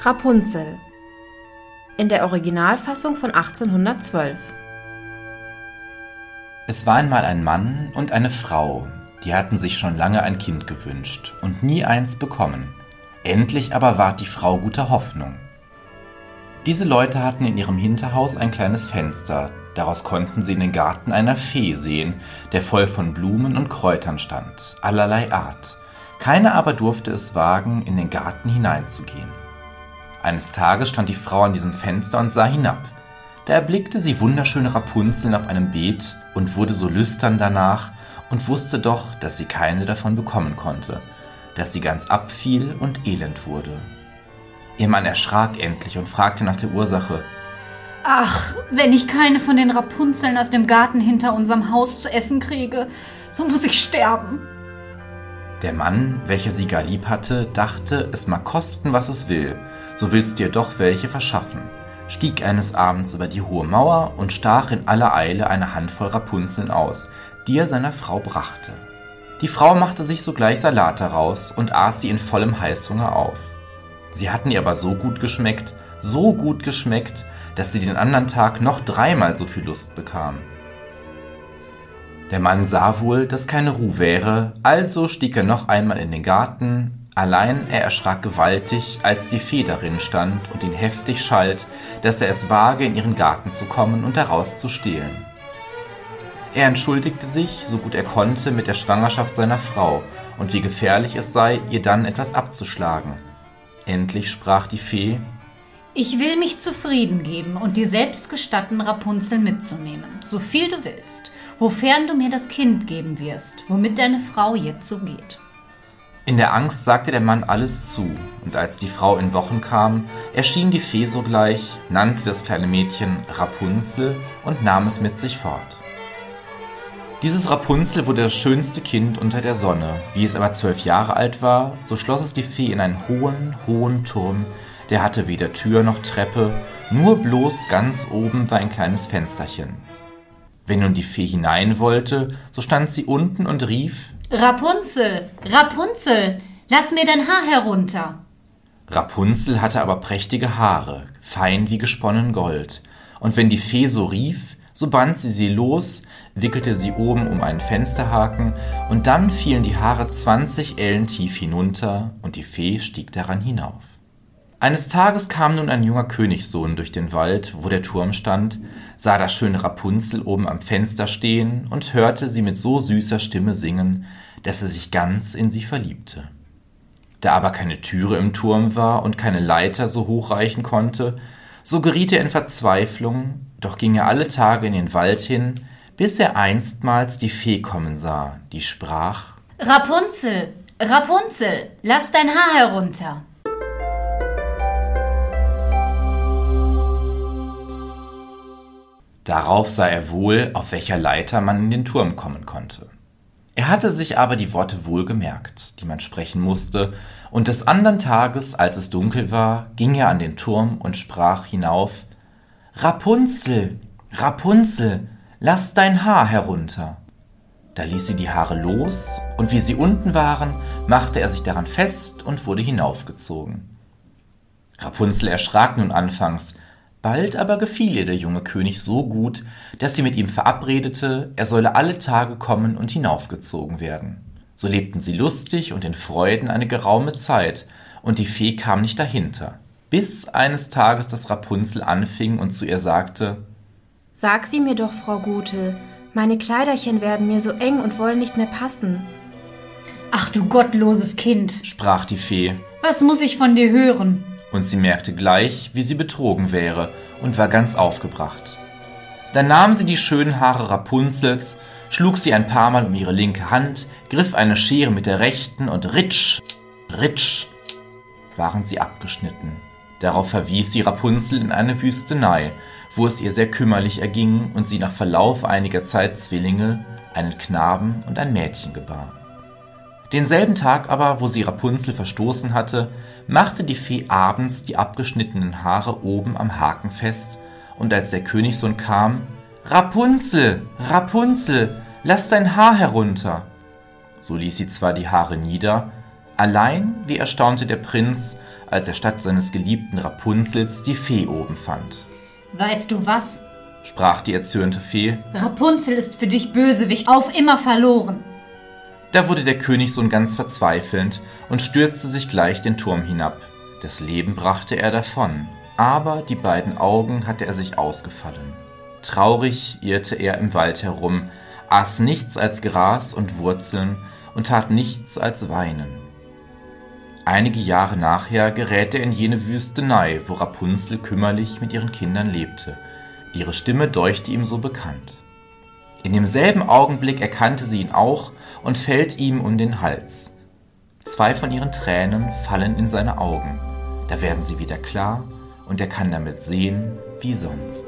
Rapunzel in der Originalfassung von 1812. Es war einmal ein Mann und eine Frau, die hatten sich schon lange ein Kind gewünscht und nie eins bekommen. Endlich aber ward die Frau guter Hoffnung. Diese Leute hatten in ihrem Hinterhaus ein kleines Fenster, daraus konnten sie in den Garten einer Fee sehen, der voll von Blumen und Kräutern stand, allerlei Art. Keiner aber durfte es wagen, in den Garten hineinzugehen. Eines Tages stand die Frau an diesem Fenster und sah hinab. Da erblickte sie wunderschöne Rapunzeln auf einem Beet und wurde so lüstern danach und wusste doch, dass sie keine davon bekommen konnte, dass sie ganz abfiel und elend wurde. Ihr Mann erschrak endlich und fragte nach der Ursache. Ach, wenn ich keine von den Rapunzeln aus dem Garten hinter unserem Haus zu essen kriege, so muss ich sterben. Der Mann, welcher sie gar lieb hatte, dachte, es mag kosten, was es will, so willst dir doch welche verschaffen, stieg eines Abends über die hohe Mauer und stach in aller Eile eine Handvoll Rapunzeln aus, die er seiner Frau brachte. Die Frau machte sich sogleich Salat daraus und aß sie in vollem Heißhunger auf. Sie hatten ihr aber so gut geschmeckt, so gut geschmeckt, dass sie den anderen Tag noch dreimal so viel Lust bekam. Der Mann sah wohl, dass keine Ruhe wäre, also stieg er noch einmal in den Garten, allein er erschrak gewaltig, als die Fee darin stand und ihn heftig schalt, dass er es wage, in ihren Garten zu kommen und daraus zu stehlen. Er entschuldigte sich, so gut er konnte, mit der Schwangerschaft seiner Frau und wie gefährlich es sei, ihr dann etwas abzuschlagen. Endlich sprach die Fee Ich will mich zufrieden geben und dir selbst gestatten, Rapunzel mitzunehmen, so viel du willst wofern du mir das Kind geben wirst, womit deine Frau jetzo geht. In der Angst sagte der Mann alles zu, und als die Frau in Wochen kam, erschien die Fee sogleich, nannte das kleine Mädchen Rapunzel und nahm es mit sich fort. Dieses Rapunzel wurde das schönste Kind unter der Sonne. Wie es aber zwölf Jahre alt war, so schloss es die Fee in einen hohen, hohen Turm, der hatte weder Tür noch Treppe, nur bloß ganz oben war ein kleines Fensterchen. Wenn nun die Fee hinein wollte, so stand sie unten und rief Rapunzel, Rapunzel, lass mir dein Haar herunter. Rapunzel hatte aber prächtige Haare, fein wie gesponnen Gold, und wenn die Fee so rief, so band sie sie los, wickelte sie oben um einen Fensterhaken, und dann fielen die Haare zwanzig Ellen tief hinunter, und die Fee stieg daran hinauf. Eines Tages kam nun ein junger Königssohn durch den Wald, wo der Turm stand, sah das schöne Rapunzel oben am Fenster stehen und hörte sie mit so süßer Stimme singen, dass er sich ganz in sie verliebte. Da aber keine Türe im Turm war und keine Leiter so hoch reichen konnte, so geriet er in Verzweiflung, doch ging er alle Tage in den Wald hin, bis er einstmals die Fee kommen sah, die sprach Rapunzel, Rapunzel, lass dein Haar herunter. Darauf sah er wohl, auf welcher Leiter man in den Turm kommen konnte. Er hatte sich aber die Worte wohl gemerkt, die man sprechen musste, und des andern Tages, als es dunkel war, ging er an den Turm und sprach hinauf Rapunzel, Rapunzel, lass dein Haar herunter. Da ließ sie die Haare los, und wie sie unten waren, machte er sich daran fest und wurde hinaufgezogen. Rapunzel erschrak nun anfangs, Bald aber gefiel ihr der junge König so gut, dass sie mit ihm verabredete, er solle alle Tage kommen und hinaufgezogen werden. So lebten sie lustig und in Freuden eine geraume Zeit, und die Fee kam nicht dahinter, bis eines Tages das Rapunzel anfing und zu ihr sagte Sag sie mir doch, Frau Gute, meine Kleiderchen werden mir so eng und wollen nicht mehr passen. Ach du gottloses Kind, sprach die Fee, was muss ich von dir hören? Und sie merkte gleich, wie sie betrogen wäre und war ganz aufgebracht. Dann nahm sie die schönen Haare Rapunzels, schlug sie ein paar Mal um ihre linke Hand, griff eine Schere mit der rechten und ritsch, ritsch, waren sie abgeschnitten. Darauf verwies sie Rapunzel in eine Wüstenei, wo es ihr sehr kümmerlich erging und sie nach Verlauf einiger Zeit Zwillinge, einen Knaben und ein Mädchen gebar. Denselben Tag aber, wo sie Rapunzel verstoßen hatte, machte die Fee abends die abgeschnittenen Haare oben am Haken fest, und als der Königssohn kam, Rapunzel, Rapunzel, lass dein Haar herunter. So ließ sie zwar die Haare nieder, allein, wie erstaunte der Prinz, als er statt seines geliebten Rapunzels die Fee oben fand. Weißt du was? sprach die erzürnte Fee. Rapunzel ist für dich Bösewicht, auf immer verloren. Da wurde der Königssohn ganz verzweifelnd und stürzte sich gleich den Turm hinab. Das Leben brachte er davon, aber die beiden Augen hatte er sich ausgefallen. Traurig irrte er im Wald herum, aß nichts als Gras und Wurzeln und tat nichts als weinen. Einige Jahre nachher gerät er in jene Wüstenei, wo Rapunzel kümmerlich mit ihren Kindern lebte. Ihre Stimme deuchte ihm so bekannt. In demselben Augenblick erkannte sie ihn auch und fällt ihm um den Hals. Zwei von ihren Tränen fallen in seine Augen. Da werden sie wieder klar und er kann damit sehen wie sonst.